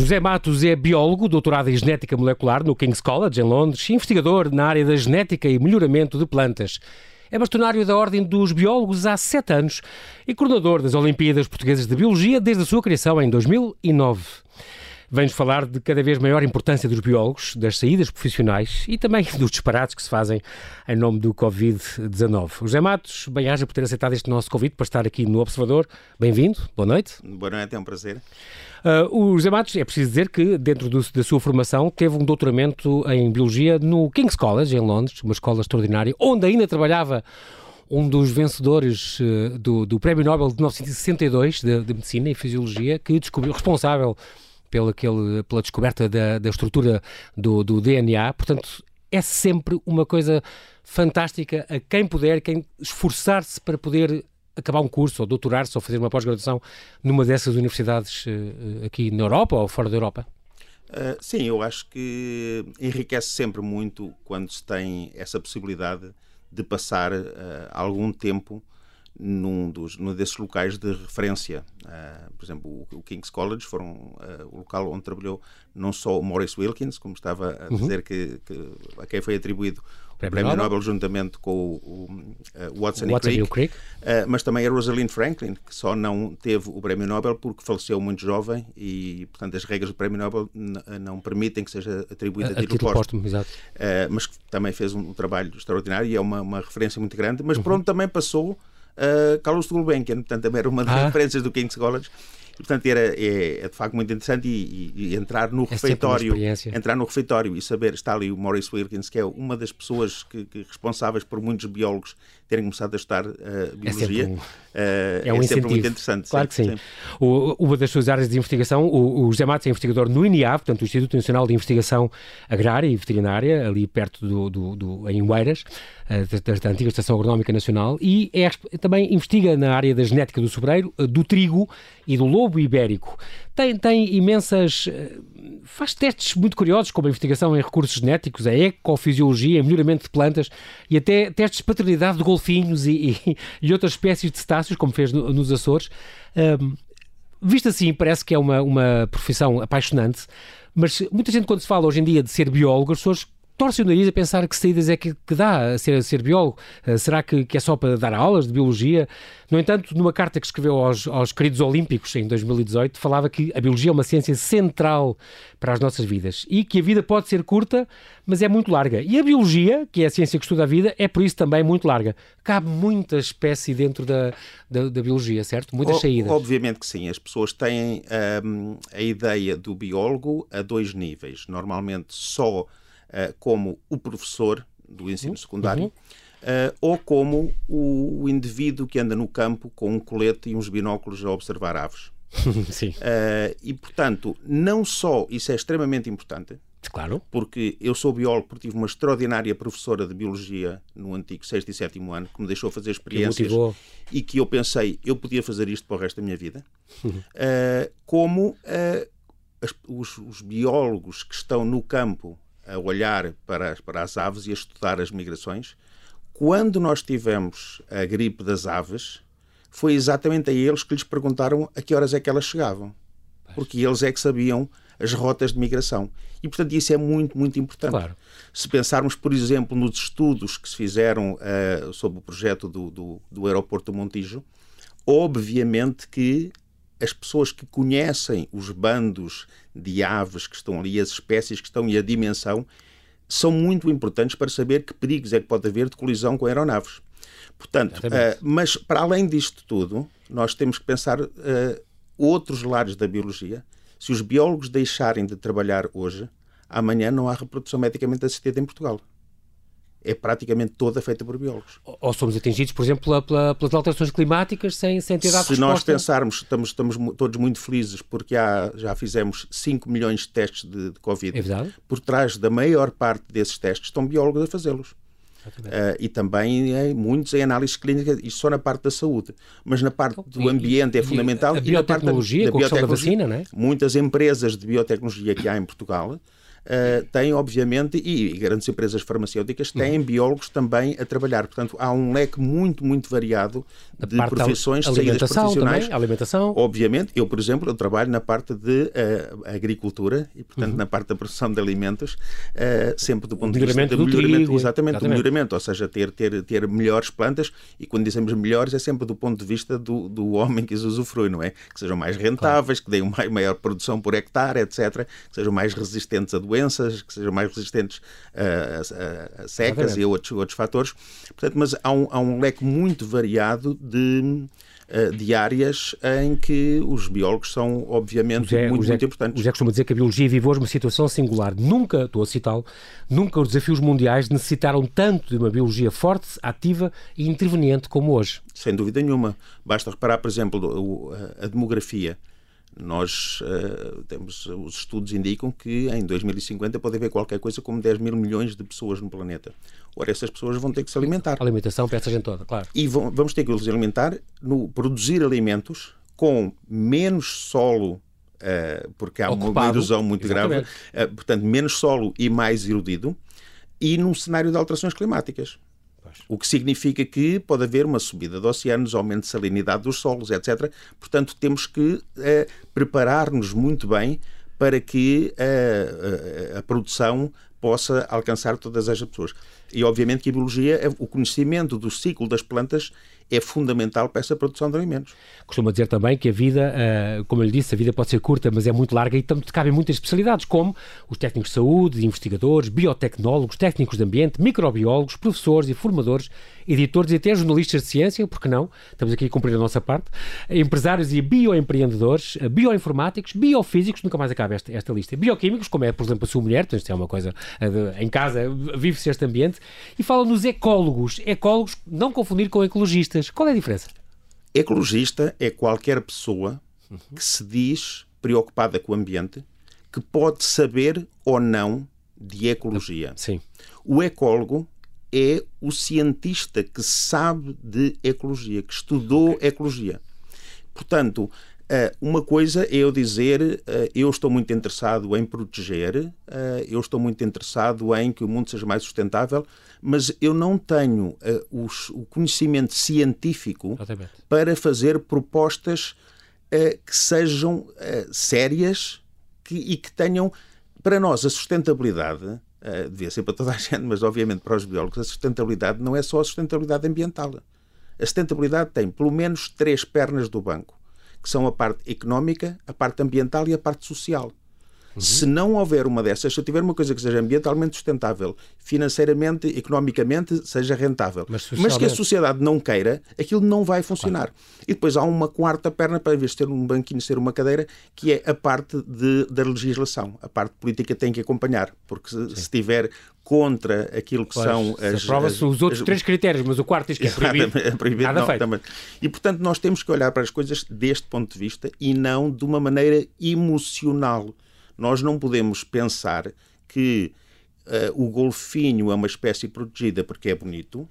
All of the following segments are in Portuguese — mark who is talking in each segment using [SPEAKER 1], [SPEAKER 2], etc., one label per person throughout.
[SPEAKER 1] José Matos é biólogo, doutorado em genética molecular no King's College, em Londres, investigador na área da genética e melhoramento de plantas. É bastonário da Ordem dos Biólogos há sete anos e coordenador das Olimpíadas Portuguesas de Biologia desde a sua criação em 2009. Vem-nos falar de cada vez maior importância dos biólogos, das saídas profissionais e também dos disparates que se fazem em nome do Covid-19. José Matos, bem-aja por ter aceitado este nosso convite para estar aqui no Observador. Bem-vindo, boa noite.
[SPEAKER 2] Boa noite, é um prazer.
[SPEAKER 1] Uh, o José Matos, é preciso dizer que, dentro do, da sua formação, teve um doutoramento em Biologia no King's College, em Londres, uma escola extraordinária, onde ainda trabalhava um dos vencedores uh, do, do, Prémio Nobel de 1962 de, de, Medicina e Fisiologia, que descobriu, responsável pela, aquele, pela descoberta da, da estrutura do, do, DNA. Portanto, é sempre uma coisa fantástica a quem puder, quem esforçar-se para poder acabar um curso, ou doutorar-se, ou fazer uma pós-graduação numa dessas universidades uh, aqui na Europa ou fora da Europa?
[SPEAKER 2] Uh, sim, eu acho que enriquece sempre muito quando se tem essa possibilidade de passar uh, algum tempo num, dos, num desses locais de referência. Uh, por exemplo, o, o, King's College foi uh, o local onde trabalhou não só o Maurice Wilkins, como estava a uhum. dizer, uhum. que, que, a quem foi atribuído o Prémio Nobel, Nobel juntamente com o, o uh, Watson, Watson, e Crick, mas também a Rosalind Franklin, que só não teve o Prémio Nobel porque faleceu muito jovem e, portanto, as regras do Prémio Nobel não permitem que seja atribuído a, a título póstumo. mas também fez um, um, trabalho extraordinário e é uma, uma referência muito grande, mas uhum. pronto, também passou uh, Carlos Gulbenkian, portanto também era uma das ah. referências do King's College. E, portanto, era, é, é, de facto muito interessante e, e, e entrar no é refeitório, entrar no refeitório e saber, está ali o Maurice Wilkins, que é uma das pessoas que, que responsáveis por muitos biólogos terem começado a estudar uh, biologia. É um, uh,
[SPEAKER 1] é um é sempre muito interessante. Claro que sim. sim. O, uma das suas áreas de investigação, o, o José Matos é investigador no INIAV, portanto, o Instituto Nacional de Investigação Agrária e Veterinária, ali perto do, do, do em Oeiras, uh, da, da, antiga Estação Agronómica Nacional, e é, também investiga na área da genética do sobreiro, do trigo e do lobo ibérico. Tem, tem imensas. faz testes muito curiosos, como a investigação em recursos genéticos, a ecofisiologia, a melhoramento de plantas e até testes de paternidade de golfinhos e, e, e outras espécies de cetáceos, como fez no, nos Açores. Um, visto assim, parece que é uma, uma profissão apaixonante, mas muita gente, quando se fala hoje em dia de ser biólogo, as pessoas torce o nariz a pensar que saídas é que, que dá a ser, a ser biólogo. Uh, será que, que, é só para dar aulas de biologia? No entanto, numa carta que escreveu aos, aos queridos Olímpicos em 2018, falava que a biologia é uma ciência central para as nossas vidas e que a vida pode ser curta, mas é muito larga. E a biologia, que é a ciência que estuda a vida, é por isso também muito larga. Cabe muita espécie dentro da, da, da biologia, certo? Muitas o, saídas.
[SPEAKER 2] Obviamente que sim. As pessoas têm um, a ideia do biólogo a dois níveis. Normalmente só como o professor do ensino uhum. secundário, uh, ou como o, o, indivíduo que anda no campo com um colete e uns binóculos a observar aves.
[SPEAKER 1] Sim.
[SPEAKER 2] Uh, e, portanto, não só isso é extremamente importante,
[SPEAKER 1] Claro.
[SPEAKER 2] Porque eu sou biólogo porque tive uma extraordinária professora de biologia no antigo sexto e sétimo ano que me deixou fazer experiências que e que eu pensei eu podia fazer isto para o resto da minha vida. Uh, como as, os, os, biólogos que estão no campo a olhar para, para as aves e a estudar as migrações. Quando nós tivemos a gripe das aves, foi exatamente a eles que lhes perguntaram a que horas é que elas chegavam. Porque eles é que sabiam as rotas de migração. E, portanto, isso é muito, muito importante.
[SPEAKER 1] Claro.
[SPEAKER 2] Se pensarmos, por exemplo, nos estudos que se fizeram uh, sobre o projeto do, do, do aeroporto do Montijo, obviamente que as pessoas que conhecem os bandos de aves que estão ali, as espécies que estão e a dimensão, são muito importantes para saber que perigos é que pode haver de colisão com aeronaves. Portanto, uh, mas para além disto tudo, nós temos que pensar uh, outros lares da biologia. Se os biólogos deixarem de trabalhar hoje, amanhã não há reprodução medicamente assistida em Portugal é praticamente toda feita por biólogos.
[SPEAKER 1] Ou somos atingidos, por exemplo, pela, pela, pelas alterações climáticas sem, sem ter dado
[SPEAKER 2] Se nós pensarmos, estamos, estamos todos muito felizes porque há, já fizemos 5 milhões de testes de, de Covid.
[SPEAKER 1] É verdade.
[SPEAKER 2] Por trás da maior parte desses testes estão biólogos a fazê-los. Uh, e também é, muitos em análise clínica, isto só na parte da saúde, mas na parte do ambiente é fundamental.
[SPEAKER 1] A biotecnologia, e na parte da, da, biotecnologia, da vacina, não é?
[SPEAKER 2] Muitas empresas de biotecnologia que há em Portugal uh, têm, obviamente, e, grandes empresas farmacêuticas têm uhum. biólogos também a trabalhar. Portanto, há um leque muito, muito variado de profissões, de saídas profissionais.
[SPEAKER 1] Também, alimentação.
[SPEAKER 2] Obviamente, eu, por exemplo, eu trabalho na parte de uh, agricultura e, portanto, uhum. na parte da produção de alimentos, uh, sempre do ponto de vista
[SPEAKER 1] do melhoramento,
[SPEAKER 2] trigo, exatamente, exatamente, do melhoramento, ou seja, ter, ter, ter melhores plantas, e quando dizemos melhores é sempre do ponto de vista do, do homem que as usufrui, não é? Que sejam mais rentáveis, claro. que deem maior produção por hectare, etc., que sejam mais resistentes a doenças, que sejam mais resistentes a, a, a secas e a outros, outros fatores. Portanto, mas há um, há um leque muito variado de uh, de áreas em que os biólogos são, obviamente, José, muito, José, muito importantes.
[SPEAKER 1] José costuma dizer que a biologia vive hoje uma situação singular. Nunca, estou a citá-lo, nunca os desafios mundiais necessitaram tanto de uma biologia forte, ativa e interveniente como hoje.
[SPEAKER 2] Sem dúvida nenhuma. Basta reparar, por exemplo, a demografia. Nós uh, temos, os estudos indicam que em 2050 pode haver qualquer coisa como 10 mil milhões de pessoas no planeta. Ora, essas pessoas vão ter que se alimentar.
[SPEAKER 1] Alimentação para essa gente toda, claro.
[SPEAKER 2] E vão, vamos ter que os alimentar no produzir alimentos com menos solo, uh, porque há Ocupado. uma erosão muito Exatamente. grave, uh, portanto, menos solo e mais erodido, e num cenário de alterações climáticas. O que significa que pode haver uma subida de oceanos, aumento de salinidade dos solos, etc. Portanto, temos que eh, preparar-nos muito bem para que a, a, a produção possa alcançar todas as pessoas. E, obviamente, que a biologia, o conhecimento do ciclo das plantas é fundamental para essa produção de alimentos.
[SPEAKER 1] Costuma dizer também que a vida, uh, como eu lhe disse, a vida pode ser curta, mas é muito larga e também cabem muitas especialidades, como os técnicos de saúde, investigadores, biotecnólogos, técnicos de ambiente, microbiólogos, professores e formadores, editores e até jornalistas de ciência, porque não? Estamos aqui a cumprir a nossa parte, empresários e bioempreendedores, bioinformáticos, biofísicos, nunca mais acaba esta, esta lista, bioquímicos, como é, por exemplo, a sua mulher, então isto é uma coisa uh, em casa, vive-se este ambiente, e fala nos ecólogos, ecólogos, não confundir com ecologistas qual é a diferença?
[SPEAKER 2] Ecologista é qualquer pessoa que se diz preocupada com o ambiente, que pode saber ou não de ecologia.
[SPEAKER 1] Sim.
[SPEAKER 2] O ecólogo é o cientista que sabe de ecologia, que estudou okay. ecologia. Portanto, eh, uma coisa é eu dizer eh, eu estou muito interessado em proteger, eh, eu estou muito interessado em que o mundo seja mais sustentável, mas eu não tenho o conhecimento científico
[SPEAKER 1] Exatamente.
[SPEAKER 2] para fazer propostas que sejam sérias e que tenham, para nós, a sustentabilidade. Uh, devia ser para toda a gente, mas obviamente para os biólogos, a sustentabilidade não é só a sustentabilidade ambiental. A sustentabilidade tem pelo menos três pernas do banco que são a parte económica, a parte ambiental e a parte social. Uhum. Se não houver uma dessas, se eu tiver uma coisa que seja ambientalmente sustentável, financeiramente, economicamente, seja rentável, mas, mas que a sociedade não queira, aquilo não vai funcionar. Claro. E depois há uma quarta perna, para em vez de ter um banquinho, ser uma cadeira, que é a parte de, da legislação. A parte política tem que acompanhar, porque se, se tiver contra aquilo que pois, são
[SPEAKER 1] as. Aprova-se os outros as, três critérios, mas o quarto diz que é proibido. É proibido nada não, feito. Também.
[SPEAKER 2] E portanto nós temos que olhar para as coisas deste ponto de vista e não de uma maneira emocional. Nós não podemos pensar que uh, o golfinho é uma espécie protegida porque é bonito,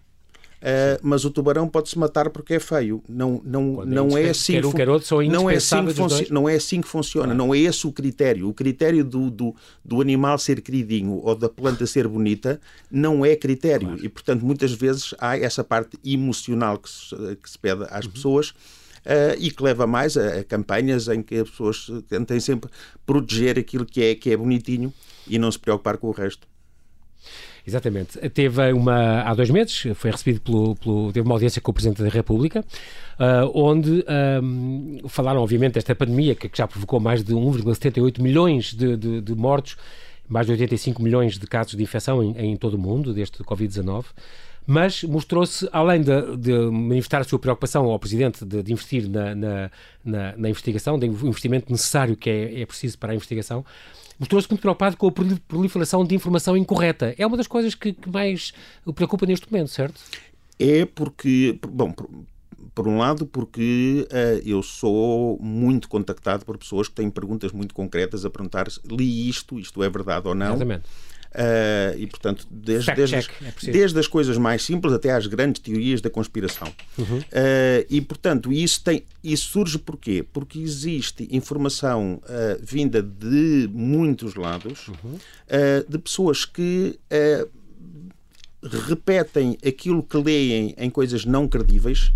[SPEAKER 2] Uh, mas o tubarão pode se matar porque é feio. Não, não, não é, assim.
[SPEAKER 1] Quer um, quer outro, são
[SPEAKER 2] não, é assim que não é assim que funciona. Não é esse o critério. O critério do, do, do, animal ser queridinho ou da planta ser bonita não é critério. Claro. E, portanto, muitas vezes há essa parte emocional que se, que se pede às uhum. pessoas. Uh, e que leva mais a, a, campanhas em que as pessoas tentem sempre proteger aquilo que é, que é bonitinho e não se preocupar com o resto.
[SPEAKER 1] Exatamente. Teve uma, há dois meses, foi recebido pelo, pelo teve uma audiência com o Presidente da República, uh, onde um, falaram, obviamente, desta pandemia que, que já provocou mais de 1,78 milhões de, de, de, mortos, mais de 85 milhões de casos de infecção em, em todo o mundo, deste Covid-19 mas mostrou-se, além de, de, manifestar a sua preocupação ao Presidente de, de investir na, na, na, na, investigação, do investimento necessário que é, é preciso para a investigação, mostrou-se muito preocupado com a proliferação de informação incorreta. É uma das coisas que, que mais o preocupa neste momento, certo?
[SPEAKER 2] É porque, bom, por, por um lado, porque uh, eu sou muito contactado por pessoas que têm perguntas muito concretas a perguntar li isto, isto é verdade ou não.
[SPEAKER 1] Exatamente.
[SPEAKER 2] Uh, e, portanto, desde, desde, as, é desde as coisas mais simples até às grandes teorias da conspiração. Uhum. Uh, e, portanto, isso, tem, isso surge porquê? Porque existe informação uh, vinda de muitos lados, uhum. de pessoas que repetem aquilo que leem em coisas não credíveis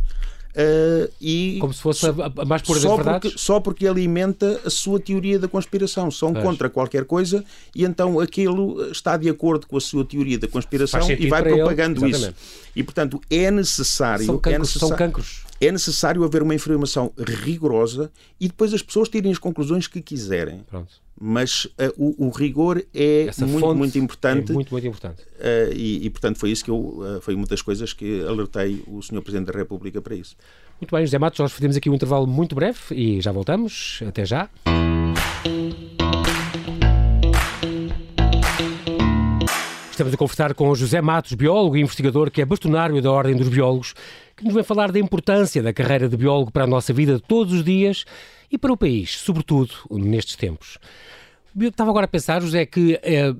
[SPEAKER 2] Uh, e
[SPEAKER 1] Como se fosse a, a mais pura
[SPEAKER 2] só
[SPEAKER 1] verdades?
[SPEAKER 2] Porque, só porque alimenta a sua teoria da conspiração. São pois. contra qualquer coisa e então aquilo está de acordo com a sua teoria da conspiração e vai propagando ele. isso. E, portanto, é necessário...
[SPEAKER 1] São cancros.
[SPEAKER 2] É necessário,
[SPEAKER 1] são cancros.
[SPEAKER 2] É necessário haver uma informação rigorosa e depois as pessoas tirem as conclusões que quiserem. Pronto mas uh, o, o, rigor é Essa muito, muito importante.
[SPEAKER 1] É muito, muito importante.
[SPEAKER 2] Uh, e, e, portanto, foi isso que eu, uh, foi uma das coisas que alertei o Sr. Presidente da República para isso.
[SPEAKER 1] Muito bem, José Matos, nós fazemos aqui um intervalo muito breve e já voltamos. Até já. Estamos a conversar com José Matos, biólogo e investigador que é bastonário da Ordem dos Biólogos, que nos vem falar da importância da carreira de biólogo para a nossa vida de todos os dias e para o país, sobretudo nestes tempos. Eu estava agora a pensar, José, que eh,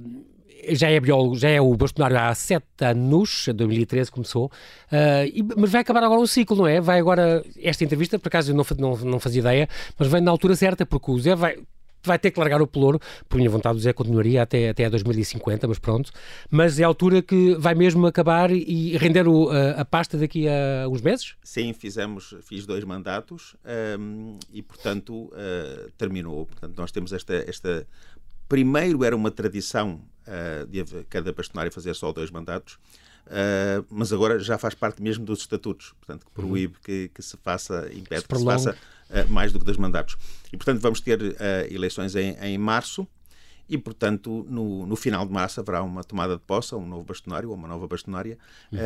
[SPEAKER 1] já é biólogo, já é o bastonário há sete anos, 2013 começou, uh, e, mas vai acabar agora um ciclo, não é? Vai agora, esta entrevista, por acaso eu não, não, não fazia ideia, mas vem na altura certa, porque o Zé vai, vai ter que largar o pelouro, por minha vontade o Zé continuaria até, até a 2050, mas pronto, mas é a altura que vai mesmo acabar e render o, a, a, pasta daqui a uns meses?
[SPEAKER 2] Sim, fizemos, fiz dois mandatos um, e, portanto, uh, terminou. Portanto, nós temos esta, esta... Primeiro era uma tradição uh, de cada bastonário fazer só dois mandatos, Uh, mas agora já faz parte mesmo dos estatutos, portanto, que proíbe uhum. que, que, se faça, impede se que se faça mais do que dois mandatos. E, portanto, vamos ter uh, eleições em, em, março e, portanto, no, no, final de março haverá uma tomada de posse, um novo bastonário ou uma nova bastonária uhum.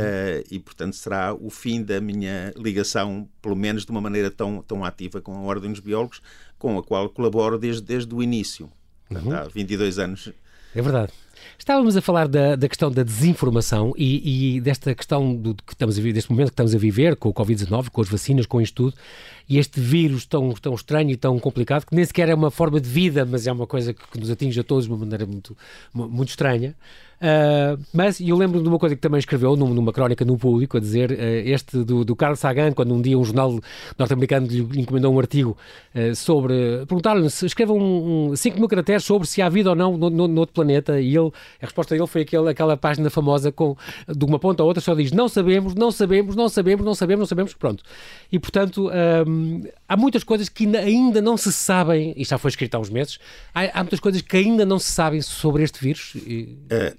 [SPEAKER 2] e, portanto, será o fim da minha ligação, pelo menos de uma maneira tão, tão ativa com a Ordem dos Biólogos, com a qual colaboro desde, desde o início. Portanto, uhum. Há 22 anos.
[SPEAKER 1] É verdade. Estávamos a falar da, da questão da desinformação e, e, desta questão do, que estamos a deste momento que estamos a viver com o Covid-19, com as vacinas, com isto tudo, e este vírus tão, tão estranho e tão complicado, que nem sequer é uma forma de vida, mas é uma coisa que, que nos atinge a todos de uma maneira muito, muito estranha. Uh, mas eu lembro de uma coisa que também escreveu numa crónica no público, a dizer, uh, este do, do Carlos Sagan, quando um dia um jornal norte-americano lhe encomendou um artigo uh, sobre. perguntaram-lhe se escreva 5 um, um, mil caracteres sobre se há vida ou não no, no, no, outro planeta, e ele, a resposta dele foi aquele, aquela página famosa com, de uma ponta a outra, só diz não sabemos, não sabemos, não sabemos, não sabemos, não sabemos, pronto. E portanto, há muitas coisas que ainda não se sabem, e já foi escrito há uns meses, há, há muitas coisas que ainda não se sabem sobre este vírus. E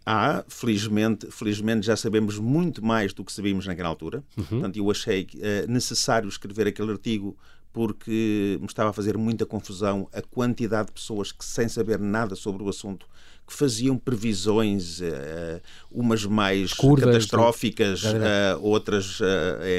[SPEAKER 2] há, felizmente, felizmente já sabemos muito mais do que sabíamos naquela altura. Uhum. Portanto, eu achei uh, necessário escrever aquele artigo porque me estava a fazer muita confusão a quantidade de pessoas que, sem saber nada sobre o assunto, que faziam previsões, uh, umas mais Curvas, catastróficas, uh, outras, uh,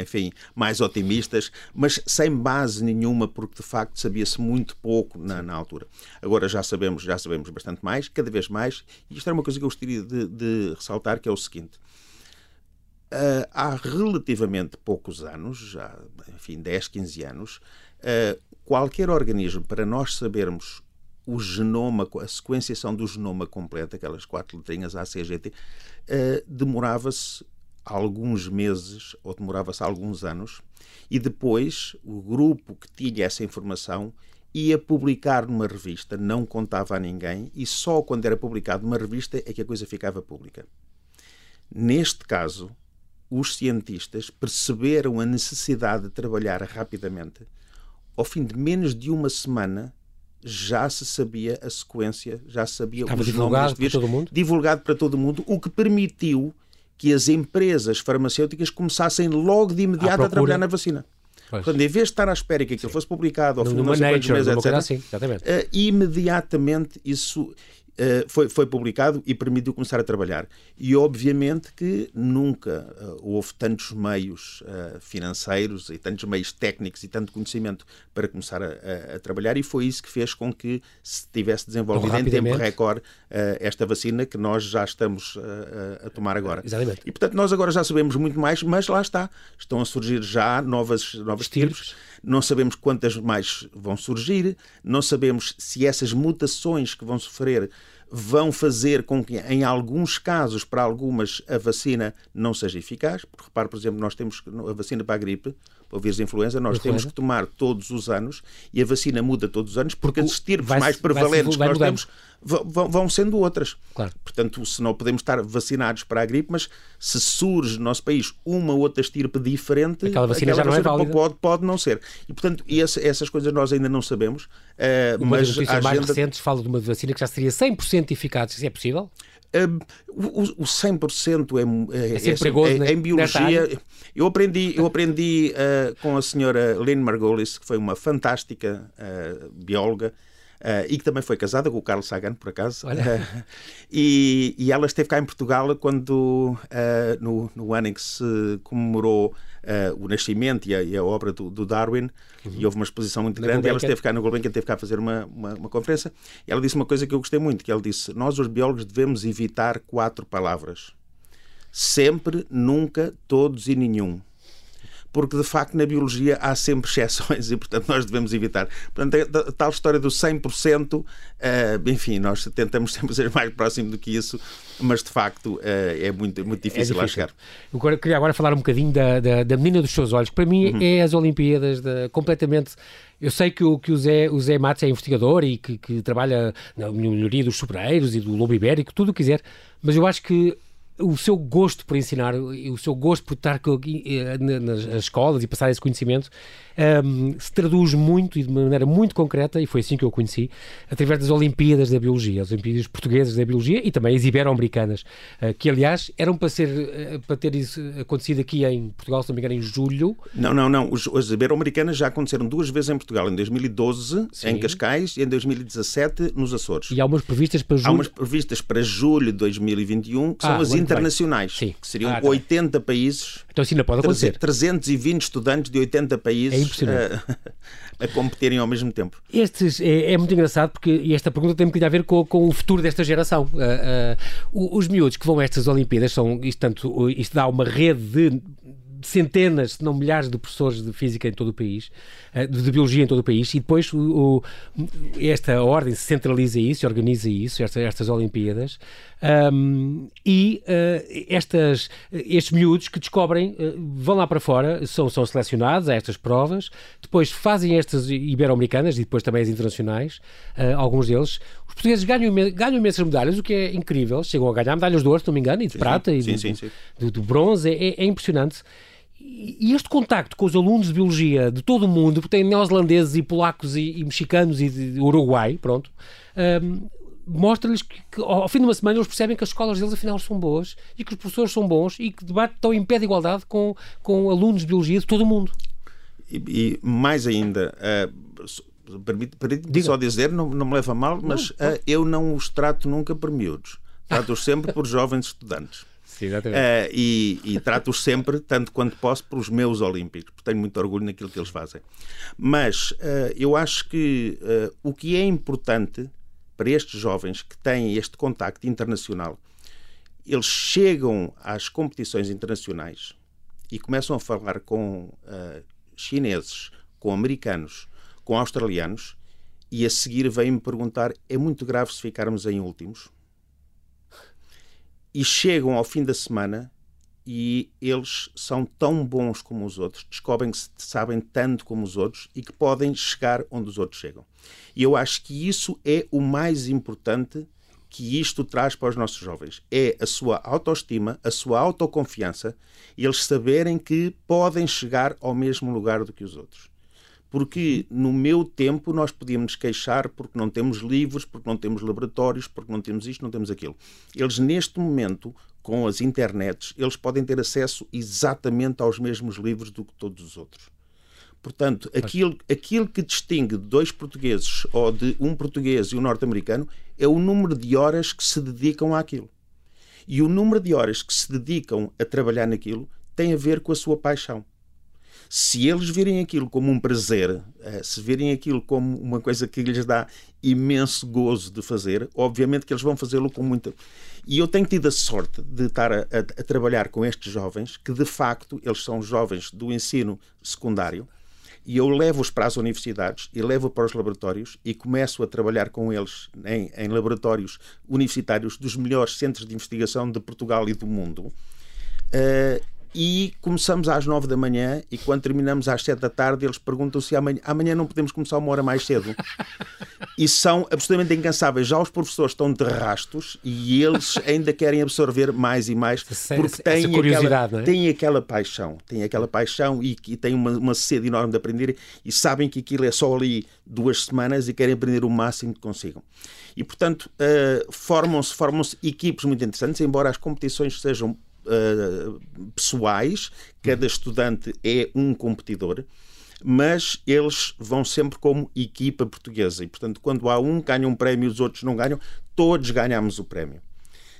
[SPEAKER 2] enfim, mais otimistas, mas sem base nenhuma, porque de facto sabia-se muito pouco na, na, altura. Agora já sabemos, já sabemos bastante mais, cada vez mais, e isto é uma coisa que eu gostaria de, de ressaltar, que é o seguinte. há relativamente poucos anos, já, enfim, 10, 15 anos, qualquer organismo, para nós sabermos o genoma, a sequenciação do genoma completa, aquelas quatro letrinhas ACGT, uh, demorava-se alguns meses ou demorava-se alguns anos e depois o grupo que tinha essa informação ia publicar numa revista, não contava a ninguém e só quando era publicado numa revista é que a coisa ficava pública. Neste caso, os cientistas perceberam a necessidade de trabalhar rapidamente. Ao fim de menos de uma semana, já se sabia a sequência, já se sabia
[SPEAKER 1] Estava os divulgado
[SPEAKER 2] para
[SPEAKER 1] todo mundo?
[SPEAKER 2] divulgado para todo mundo, o que permitiu que as empresas farmacêuticas começassem logo de imediato a trabalhar na vacina. Pois. Portanto, em vez de estar à espera que aquilo Sim. fosse publicado ao fim de
[SPEAKER 1] não meses, etc., assim, uh,
[SPEAKER 2] imediatamente isso foi, foi publicado e permitiu começar a trabalhar. E obviamente que nunca uh, houve tantos meios uh, financeiros e tantos meios técnicos e tanto conhecimento para começar a, a, a, trabalhar, e foi isso que fez com que se tivesse desenvolvido em tempo recorde esta vacina que nós já estamos a tomar agora.
[SPEAKER 1] Exatamente.
[SPEAKER 2] E portanto, nós agora já sabemos muito mais, mas lá está. Estão a surgir já novas, novas tipos não sabemos quantas mais vão surgir, não sabemos se essas mutações que vão sofrer vão fazer com que, em alguns casos, para algumas, a vacina não seja eficaz. Porque, repare, por exemplo, nós temos a vacina para a gripe, para o vírus de influenza, nós temos que tomar todos os anos e a vacina muda todos os anos porque, porque as estirpes mais prevalentes que nós temos vão, sendo outras.
[SPEAKER 1] Claro.
[SPEAKER 2] Portanto, se não podemos estar vacinados para a gripe, mas se surge no nosso país uma outra estirpe diferente,
[SPEAKER 1] aquela vacina aquela já não é válida.
[SPEAKER 2] Pode, pode não ser. E, portanto, esse, essas coisas nós ainda não sabemos.
[SPEAKER 1] Uh, uma mas das notícias mais recentes fala de uma vacina que já seria 100% eficaz. Isso é possível?
[SPEAKER 2] Uh, o, o 100% é,
[SPEAKER 1] é, é, perigoso, é,
[SPEAKER 2] né? em biologia. Eu aprendi, eu aprendi uh, com a senhora Lynn Margolis, que foi uma fantástica uh, bióloga, Uh, e que também foi casada com o Carlos Sagan, por acaso. Uh, e, e, ela esteve cá em Portugal quando, uh, no, no ano em que se comemorou o nascimento e a, e a obra do, do Darwin, uhum. e houve uma exposição muito grande, e ela esteve cá no Gulbenkian, esteve cá a fazer uma, uma, uma, conferência, e ela disse uma coisa que eu gostei muito, que ela disse, nós os biólogos devemos evitar quatro palavras. Sempre, nunca, todos e nenhum porque de facto na biologia há sempre exceções e portanto nós devemos evitar. Portanto, a é tal história do 100%, uh, eh, enfim, nós tentamos sempre ser mais próximo do que isso, mas de facto uh, é muito, muito difícil, é difícil, lá chegar.
[SPEAKER 1] Eu queria agora falar um bocadinho da, da, da menina dos seus olhos, que para mim uhum. é as Olimpíadas de, completamente. Eu sei que o, que o, Zé, o Zé Matos é investigador e que, que trabalha na melhoria dos sobreiros e do lobo ibérico, tudo o que quiser, mas eu acho que o seu gosto por ensinar, o seu gosto por estar eh, nas escolas e passar esse conhecimento um, se traduz muito e de maneira muito concreta, e foi assim que eu conheci, através das Olimpíadas da Biologia, as Olimpíadas Portuguesas da Biologia e também as Ibero-Americanas, uh, que aliás eram para, ser, uh, para ter isso acontecido aqui em Portugal, se não me engano, em julho.
[SPEAKER 2] Não, não, não. As Ibero-Americanas já aconteceram duas vezes em Portugal, em 2012 Sim. em Cascais e em 2017 nos Açores.
[SPEAKER 1] E há umas previstas para julho?
[SPEAKER 2] Há umas previstas para julho de 2021, que ah, são as internacionais, Sim. que seriam ah, tá 80 países.
[SPEAKER 1] Então assim não pode acontecer.
[SPEAKER 2] 320 estudantes de 80 países impressionante. A, a, competirem ao mesmo tempo.
[SPEAKER 1] Estes, é, é, muito engraçado porque esta pergunta tem muito a ver com, com o futuro desta geração. Uh, uh, os miúdos que vão a estas Olimpíadas são, isto, tanto, isto dá uma rede de centenas, se não milhares de professores de física em todo o país, eh, de biologia em todo o país, e depois o, o, esta ordem centraliza isso, organiza isso, estas, estas Olimpíadas, um, e uh, estas, estes miúdos que descobrem, uh, vão lá para fora, são, são selecionados a estas provas, depois fazem estas ibero-americanas e depois também as internacionais, uh, alguns deles. Os portugueses ganham, ganham imensas medalhas, o que é incrível, chegam a ganhar medalhas de ouro, se não me engano, e de sim, prata, sim, e de, sim, de, de, de bronze, é, é impressionante. E este contacto com os alunos de biologia de todo o mundo, porque tem neozelandeses e polacos e, e mexicanos e de Uruguai, pronto, um, mostra-lhes que, que, ao fim de uma semana eles percebem que as escolas deles afinal são boas e que os professores são bons e que debate estão em pé de igualdade com, com alunos de biologia de todo o mundo.
[SPEAKER 2] E, e mais ainda, uh, permite, permite só dizer, não, não me leva a mal, mas não, uh, eu não os trato nunca por miúdos. Trato-os sempre por jovens estudantes.
[SPEAKER 1] Sim, uh,
[SPEAKER 2] e, e trato-os sempre, tanto quanto posso, pelos meus Olímpicos, porque tenho muito orgulho naquilo que eles fazem. Mas uh, eu acho que uh, o que é importante para estes jovens que têm este contacto internacional, eles chegam às competições internacionais e começam a falar com chineses, com americanos, com australianos, e a seguir vêm-me perguntar: é muito grave se ficarmos em últimos? E chegam ao fim da semana e eles são tão bons como os outros, descobrem que sabem tanto como os outros e que podem chegar onde os outros chegam. E eu acho que isso é o mais importante que isto traz para os nossos jovens. É a sua autoestima, a sua autoconfiança e eles saberem que podem chegar ao mesmo lugar do que os outros porque no meu tempo nós podíamos nos queixar porque não temos livros, porque não temos laboratórios, porque não temos isto, não temos aquilo. Eles neste momento, com as internets, eles podem ter acesso exatamente aos mesmos livros do que todos os outros. Portanto, aquilo, aquilo que distingue dois portugueses ou de um português e um norte-americano é o número de horas que se dedicam àquilo. E o número de horas que se dedicam a trabalhar naquilo tem a ver com a sua paixão. Se eles virem aquilo como um prazer, eh, se virem aquilo como uma coisa que lhes dá imenso gozo de fazer, obviamente que eles vão fazê-lo com muita. E eu tenho tido a sorte de estar a, a, a trabalhar com estes jovens, que de facto eles são jovens do ensino secundário E eu levo-os para as universidades e levo para os laboratórios e começo a trabalhar com eles em, em laboratórios universitários dos melhores centros de investigação de Portugal e do mundo. Uh, e começamos às nove da manhã e quando terminamos às sete da tarde eles perguntam se amanhã, amanhã não podemos começar uma hora mais cedo. E são absolutamente incansáveis. Já os professores estão de rastos e eles ainda querem absorver mais e mais porque têm aquela, é? têm aquela paixão têm aquela paixão e, e têm uma, uma sede enorme de aprender e sabem que aquilo é só ali duas semanas e querem aprender o máximo que consigam. E portanto uh, formam-se formam-se equipes muito interessantes embora as competições sejam uh, pessoais, cada estudante é um competidor, mas eles vão sempre como equipa portuguesa. E, portanto, quando há um que ganha um prémio e os outros não ganham, todos ganhamos o prémio.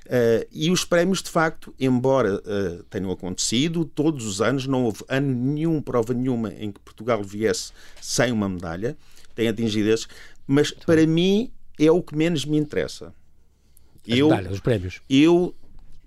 [SPEAKER 2] Uh, e os prémios, de facto, embora uh, tenham acontecido todos os anos, não houve ano nenhum, prova nenhuma em que Portugal viesse sem uma medalha, tem atingido esses, mas para mim é o que menos me interessa.
[SPEAKER 1] As eu, medalhas, os prémios.
[SPEAKER 2] Eu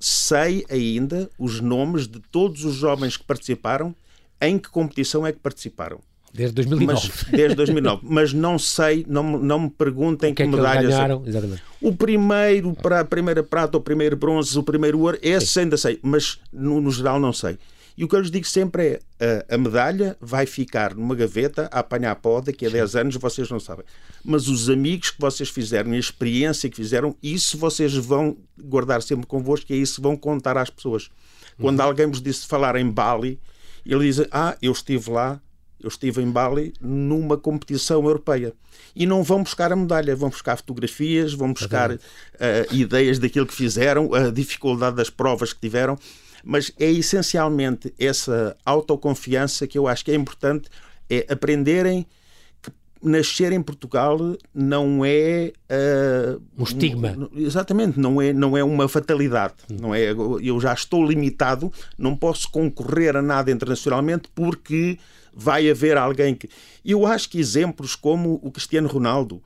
[SPEAKER 2] sei ainda os nomes de todos os jovens que participaram, em que competição é que participaram.
[SPEAKER 1] Desde 2009.
[SPEAKER 2] Mas, desde 2009. Mas não sei, não, não me perguntem que, que, é medalhas.
[SPEAKER 1] Ganharam, exatamente.
[SPEAKER 2] O primeiro, para a primeira prata, o primeiro bronze, o primeiro ouro, esse ainda sei, mas no, no geral não sei. E o que eu lhes digo sempre é: a, a medalha vai ficar numa gaveta a apanhar pó daqui a 10 anos, vocês não sabem. Mas os amigos que vocês fizeram, a experiência que fizeram, isso vocês vão guardar sempre convosco e é isso vão contar às pessoas. Quando uhum. alguém vos disse falar em Bali, ele diz: Ah, eu estive lá, eu estive em Bali numa competição europeia. E não vão buscar a medalha, vão buscar fotografias, vão buscar uh, ideias daquilo que fizeram, a dificuldade das provas que tiveram mas é essencialmente essa autoconfiança que eu acho que é importante, é aprenderem que nascer em Portugal não é
[SPEAKER 1] uh, um estigma.
[SPEAKER 2] Exatamente, não é, não é uma fatalidade. Não é, eu já estou limitado, não posso concorrer a nada internacionalmente porque vai haver alguém que. Eu acho que exemplos como o Cristiano Ronaldo,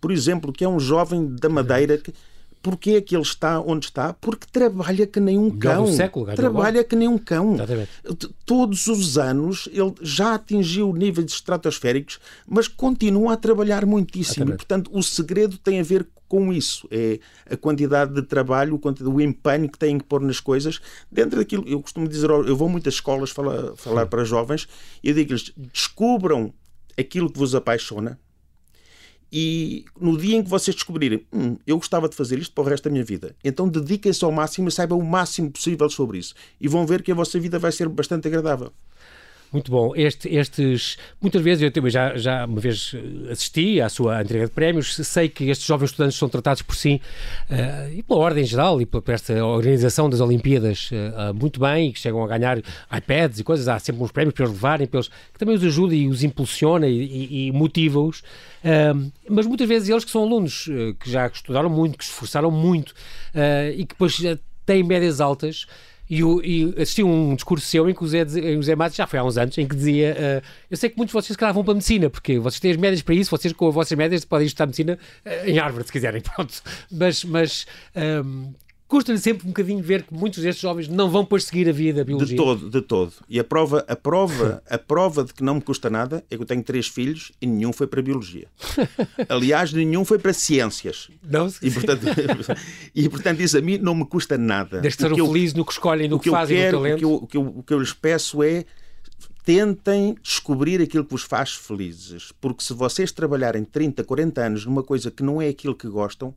[SPEAKER 2] por exemplo, que é um jovem da Madeira que Porquê é que ele está onde está? Porque trabalha que nem um cão.
[SPEAKER 1] Século,
[SPEAKER 2] trabalha que nem um cão. Exatamente. Todos os anos ele já atingiu níveis estratosféricos, mas continua a trabalhar muitíssimo. Exatamente. Portanto, o segredo tem a ver com isso. É a quantidade de trabalho, o empenho que têm que pôr nas coisas. Dentro daquilo, eu costumo dizer, eu vou a muitas escolas falar, falar para jovens e digo-lhes: descubram aquilo que vos apaixona e no dia em que vocês descobrirem, hum, eu gostava de fazer isto para o resto da minha vida, então dediquem-se ao máximo e saibam o máximo possível sobre isso. E vão ver que a vossa vida vai ser bastante agradável.
[SPEAKER 1] Muito bom. Este, estes, muitas vezes, eu já, já uma vez eh, assisti à sua entrega de prémios, sei que estes jovens estudantes são tratados por si uh, e pela ordem geral e por, por esta organização das Olimpíadas uh, muito bem, que chegam a ganhar iPads e coisas, há sempre uns prémios para eles levarem, para eles, que também os ajuda e os impulsiona e, e, e motiva-os. Uh, mas muitas vezes eles que são alunos, que já estudaram muito, que se esforçaram muito e que depois têm médias altas, e, e assisti um discurso seu em que o Zé, o Zé Matos, já foi há uns anos, em que dizia: uh, Eu sei que muitos de vocês se calhar vão para a medicina, porque vocês têm as médias para isso, vocês com as vossas médias podem estudar medicina uh, em Harvard, se quiserem, pronto. Mas, mas um, custa-lhe sempre um bocadinho ver que muitos destes jovens não vão depois seguir a via da biologia.
[SPEAKER 2] De todo, de todo. E a prova, a prova, a prova de que não me custa nada é que eu tenho três filhos e nenhum foi para biologia. Aliás, nenhum foi para ciências.
[SPEAKER 1] Não,
[SPEAKER 2] e portanto, e portanto isso a mim não me custa nada.
[SPEAKER 1] Desde ser feliz no que escolhem, no que, que fazem, quero, no talento.
[SPEAKER 2] O que, eu, o, que eu, o que eu lhes peço é tentem descobrir aquilo que vos faz felizes. Porque se vocês trabalharem 30, 40 anos numa coisa que não é aquilo que gostam,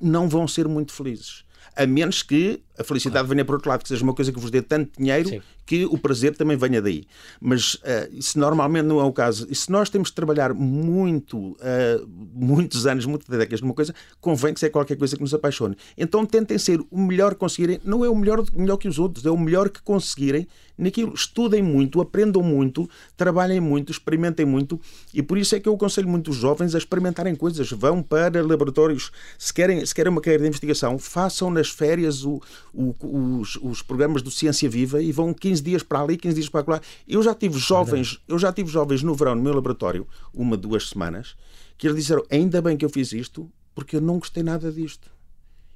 [SPEAKER 2] não vão ser muito felizes a menos que a felicidade venha por outro lado, que seja uma coisa que vos dê tanto dinheiro Sim. Que o prazer também venha daí. Mas uh, isso normalmente não é o caso. E se nós temos de trabalhar muito, uh, muitos anos, muitas décadas numa coisa, convém que seja qualquer coisa que nos apaixone. Então tentem ser o melhor que conseguirem. Não é o melhor, melhor que os outros, é o melhor que conseguirem naquilo. Estudem muito, aprendam muito, trabalhem muito, experimentem muito. E por isso é que eu aconselho muito os jovens a experimentarem coisas. Vão para laboratórios. Se querem, se querem uma carreira de investigação, façam nas férias o, o, os, os, programas do Ciência Viva e vão 15 dias para ali, 15 dias para lá. Eu já tive jovens, eu já tive jovens no verão no meu laboratório, uma, duas semanas, que eles disseram: ainda bem que eu fiz isto, porque eu não gostei nada disto.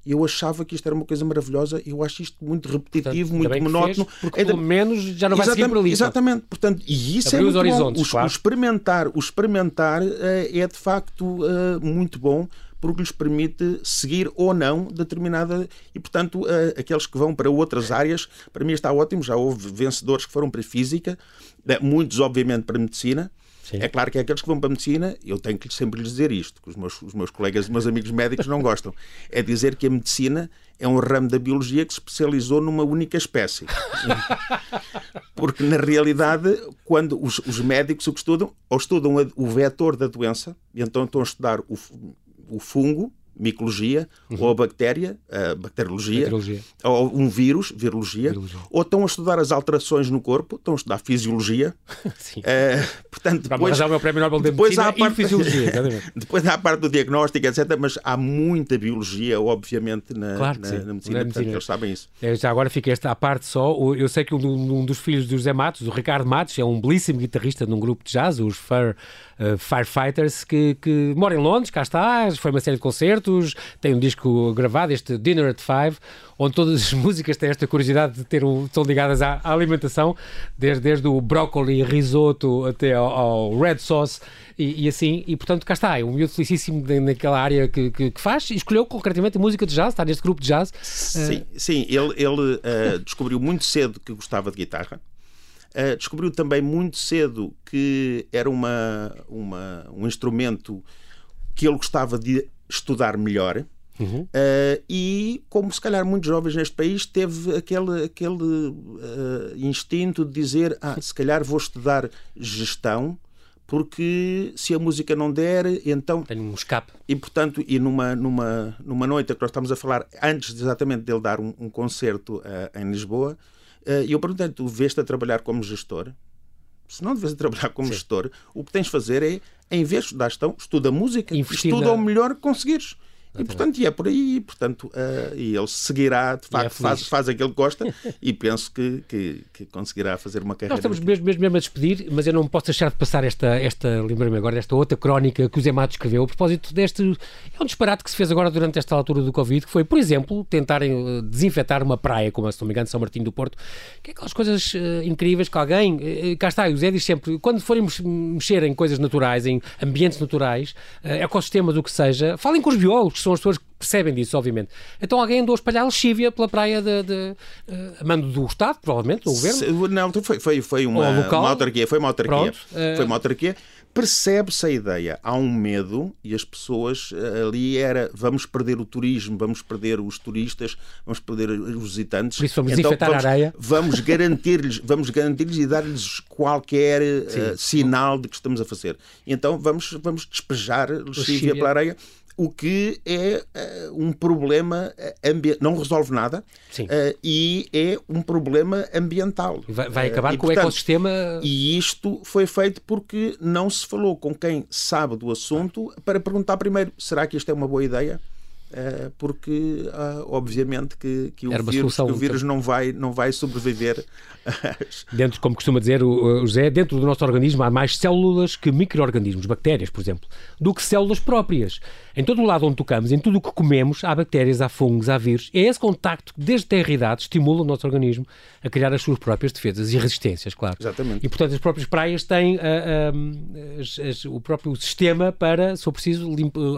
[SPEAKER 2] eu achava que isto era uma coisa maravilhosa, eu acho isto muito repetitivo, Portanto, muito monótono.
[SPEAKER 1] Fez, porque é pelo menos já não vai seguir por ali.
[SPEAKER 2] Exatamente, Portanto, e isso Abriu é muito bom. O, claro. o, experimentar, o experimentar uh, é de facto uh, muito bom porque lhes permite seguir ou não determinada. E, portanto, uh, aqueles que vão para outras áreas, para mim está ótimo. Já houve vencedores que foram para a física, muitos, obviamente, para a medicina. Sim. É claro que é aqueles que vão para a medicina, eu tenho que sempre lhes dizer isto, que os meus, os meus colegas e meus amigos médicos não gostam. É dizer que a medicina é um ramo da biologia que se especializou numa única espécie. Porque, na realidade, quando os, os médicos o que estudam, ou estudam o vetor da doença, e então estão a estudar o, o fungo, micologia, uhum. ou a bactéria, a bacteriologia, bacteriologia, ou um vírus, virologia, virologia, ou estão a estudar as alterações no corpo, estão a estudar fisiologia. Sim. Uh, portanto, depois,
[SPEAKER 1] o meu prémio Nobel de depois há a parte, fisiologia,
[SPEAKER 2] depois há a parte do diagnóstico, etc. Mas há muita biologia, obviamente, na,
[SPEAKER 1] claro
[SPEAKER 2] na, na, medicina, na medicina. portanto, eles sabem isso.
[SPEAKER 1] É, já agora fica esta à parte só. Eu sei que um, um, dos filhos do José Matos, o Ricardo Matos, é um belíssimo guitarrista num grupo de jazz, os Fire, uh, Firefighters, que, que mora em Londres, cá está, foi uma série de concertos tem um disco gravado, este Dinner at Five, onde todas as músicas têm esta curiosidade de ter um, estão ligadas à, à alimentação, desde, desde o brócoli risoto até ao, ao red sauce e, e, assim, e portanto cá está, é um miúdo felicíssimo naquela área que, que, que, faz e escolheu concretamente a música de jazz, está neste grupo de jazz.
[SPEAKER 2] Sim, uh... sim ele, ele uh, descobriu muito cedo que gostava de guitarra. Uh, descobriu também muito cedo que era uma, uma, um instrumento que ele gostava de estudar melhor. Uhum. Uh, e como se calhar muitos jovens neste país teve aquele, aquele uh, instinto de dizer ah, se calhar vou estudar gestão porque se a música não der, então...
[SPEAKER 1] Tenho um escape.
[SPEAKER 2] E, portanto, e numa, numa, numa noite que nós estamos a falar, antes exatamente dele dar um, um concerto uh, em Lisboa, e eu perguntei tu vês-te a trabalhar como gestor? Se não deves a trabalhar como Sim. gestor, o que tens de fazer é em vez de estudar gestão, estuda música, Investir estuda na... o melhor que conseguires. E portanto, e é por aí, portanto, uh, e ele seguirá, de facto, é faz, faz aquilo que gosta e penso que, que, que, conseguirá fazer uma carreira.
[SPEAKER 1] Nós estamos mesmo, mesmo, mesmo, a despedir, mas eu não posso deixar de passar esta, esta lembra-me agora, desta outra crónica que o Zé Mato escreveu a propósito deste. É um disparate que se fez agora durante esta altura do Covid, que foi, por exemplo, tentarem eh, desinfetar uma praia, como se não me engano, São Martinho do Porto, que é aquelas coisas uh, incríveis que alguém. Uh, cá está, o Zé diz sempre, quando forem mexer em coisas naturais, em ambientes naturais, uh, ecossistemas, o que seja, falem com os biólogos, são as pessoas que percebem disso, obviamente. Então alguém andou a espalhar lexívia pela praia de, de, uh, a mando do Estado, provavelmente, do governo?
[SPEAKER 2] Não, foi, foi, foi uma, uma autarquia. Foi uma autarquia. Pronto, uh... Foi uma autarquia percebe-se a ideia. Há um medo e as pessoas eh, ali era vamos perder o turismo, vamos perder os turistas, vamos perder os visitantes.
[SPEAKER 1] Por isso vamos então, vamos, a areia.
[SPEAKER 2] Vamos garantir-lhes, vamos garantir-lhes e dar-lhes qualquer uh, sinal de que estamos a fazer. Então vamos, vamos despejar lexívia pela areia o que é uh, um problema eh, ambiental, não resolve nada uh, e é um problema ambiental.
[SPEAKER 1] Vai, vai acabar uh, com portanto, o ecossistema.
[SPEAKER 2] E isto foi feito porque não se falou com quem sabe do assunto para perguntar primeiro: será que isto é uma boa ideia? Porque uh, obviamente que, que, o vírus, solução, que, o vírus, não vai, não vai sobreviver.
[SPEAKER 1] dentro, como costuma dizer o, o José, dentro do nosso organismo há mais células que micro-organismos, bactérias, por exemplo, do que células próprias. Em todo o lado onde tocamos, em tudo o que comemos, há bactérias, há fungos, há vírus. É esse contacto que, desde a idade, estimula o nosso organismo a criar as suas próprias defesas e resistências, claro.
[SPEAKER 2] Exatamente.
[SPEAKER 1] E, portanto, as próprias praias têm uh, uh, as, as, o próprio sistema para, se for preciso,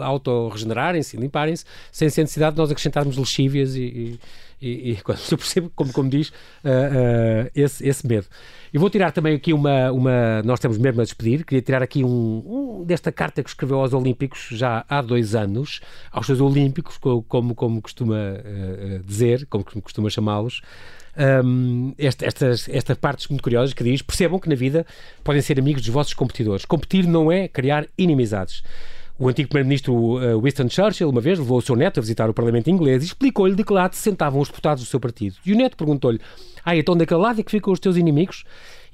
[SPEAKER 1] auto-regenerarem-se, limparem-se, sem necessidade de nós acrescentarmos lexívias e, e e, e eu percebo, como, como diz, uh, uh, esse, esse medo. E vou tirar também aqui uma, uma. Nós estamos mesmo a despedir, queria tirar aqui um, um desta carta que escreveu aos Olímpicos já há dois anos, aos seus Olímpicos, como, como costuma uh, dizer, como costuma chamá-los. Um, esta, estas, estas partes muito curiosas que diz: percebam que na vida podem ser amigos dos vossos competidores. Competir não é criar inimizades. O antigo primeiro-ministro eh, Winston Churchill, uma vez, levou o seu neto a visitar o Parlamento inglês e explicou-lhe de que lado se sentavam os deputados do seu partido. E o neto perguntou-lhe: Ah, então daquele lado é que ficam os teus inimigos?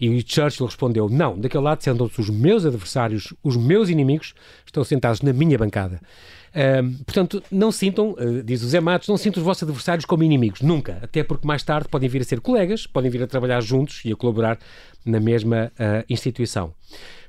[SPEAKER 1] E Churchill respondeu: Não, daquele lado sentam-se os meus adversários, os meus inimigos, estão sentados na minha bancada. Uh, portanto, não sintam, uh, diz o Zé Matos, não sintam os vossos adversários como inimigos, nunca. Até porque mais tarde podem vir a ser colegas, podem vir a trabalhar juntos e a colaborar na mesma uh, instituição.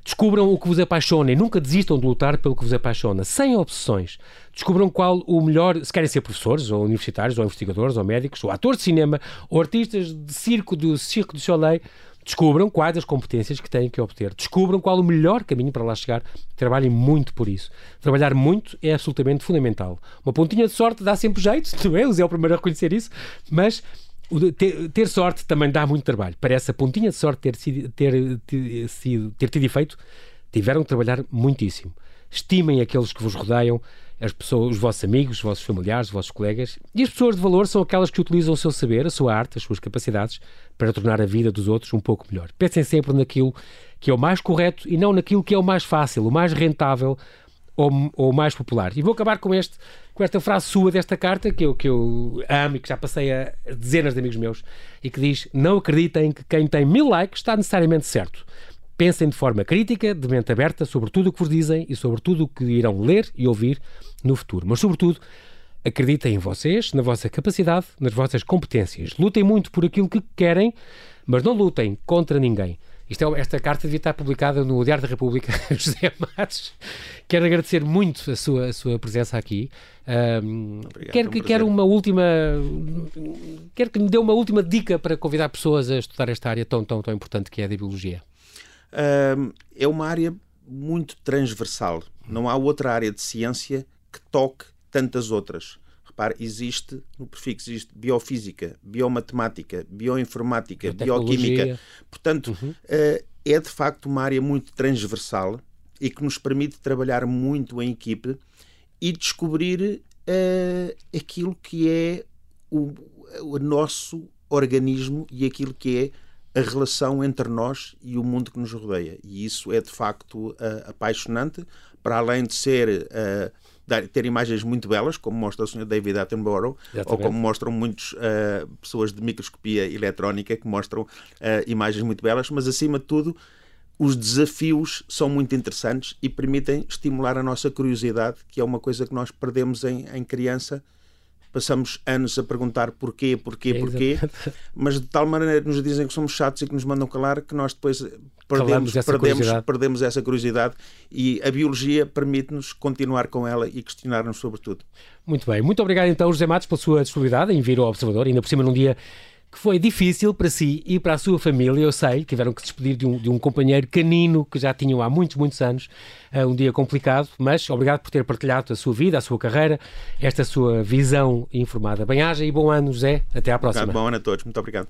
[SPEAKER 1] Descubram o que vos apaixona e nunca desistam de lutar pelo que vos apaixona, sem obsessões. Descubram qual o melhor, se querem ser professores, ou universitários, ou investigadores, ou médicos, ou atores de cinema, ou artistas de circo, do Circo do Soleil, Descubram quais as competências que têm que obter. Descubram qual o melhor caminho para lá chegar. Trabalhem muito por isso. Trabalhar muito é absolutamente fundamental. Uma pontinha de sorte dá sempre jeito, não é? O Zé é o primeiro a reconhecer isso, mas ter, ter, sorte também dá muito trabalho. Para essa pontinha de sorte ter, sido, ter, ter, sido, ter tido efeito, tiveram que trabalhar muitíssimo. Estimem aqueles que vos rodeiam, as pessoas, os vossos amigos, os vossos familiares, os vossos colegas. E as pessoas de valor são aquelas que utilizam o seu saber, a sua arte, as suas capacidades para tornar a vida dos outros um pouco melhor. Pensem sempre naquilo que é o mais correto e não naquilo que é o mais fácil, o mais rentável ou, o mais popular. E vou acabar com, este, com esta frase sua desta carta que eu, que eu amo e que já passei a dezenas de amigos meus e que diz: Não acreditem que quem tem mil likes está necessariamente certo. Pensem de forma crítica, de mente aberta, sobre tudo o que vos dizem e sobre tudo o que irão ler e ouvir no futuro. Mas, sobretudo, acreditem em vocês, na vossa capacidade, nas vossas competências. Lutem muito por aquilo que querem, mas não lutem contra ninguém. Isto é, esta carta devia estar publicada no Diário da República, José Matos. Quero agradecer muito a sua, a sua presença aqui. Um, Obrigado, quero, um quero uma última. Quero que me dê uma última dica para convidar pessoas a estudar esta área tão, tão, tão importante que é a de biologia
[SPEAKER 2] é uma área muito transversal. Não há outra área de ciência que toque tantas outras. Repare, existe no prefixo, existe biofísica, biomatemática, bioinformática, bioquímica. Portanto, uhum. uh, é de facto uma área muito transversal e que nos permite trabalhar muito em equipe e descobrir uh, aquilo que é o, o nosso organismo e aquilo que é a relação entre nós e o mundo que nos rodeia. E isso é de facto uh, apaixonante, para além de ser. Uh, dar, ter imagens muito belas, como mostra o Sr. David Attenborough, ou como mostram muitas uh, pessoas de microscopia eletrónica que mostram imagens muito belas, mas acima de tudo, os desafios são muito interessantes e permitem estimular a nossa curiosidade, que é uma coisa que nós perdemos em, em criança passamos anos a perguntar porquê, porquê, é, porquê, mas de tal maneira nos dizem que somos chatos e que nos mandam calar que nós depois perdemos, essa, perdemos, perdemos essa curiosidade e a biologia permite-nos continuar com ela e questionar-nos sobre tudo.
[SPEAKER 1] Muito bem. Muito obrigado então, José Matos, pela sua disponibilidade em vir ao Observador, ainda por cima num dia que foi difícil para si e para a sua família, eu sei, tiveram que despedir de um, de um companheiro canino que já tinham há muitos, muitos anos, uh, um dia complicado, mas obrigado por ter partilhado a sua vida, a sua carreira, esta sua visão informada. Bem-aja e bom ano, José. Até à próxima.
[SPEAKER 2] Bom ano a todos. Muito obrigado.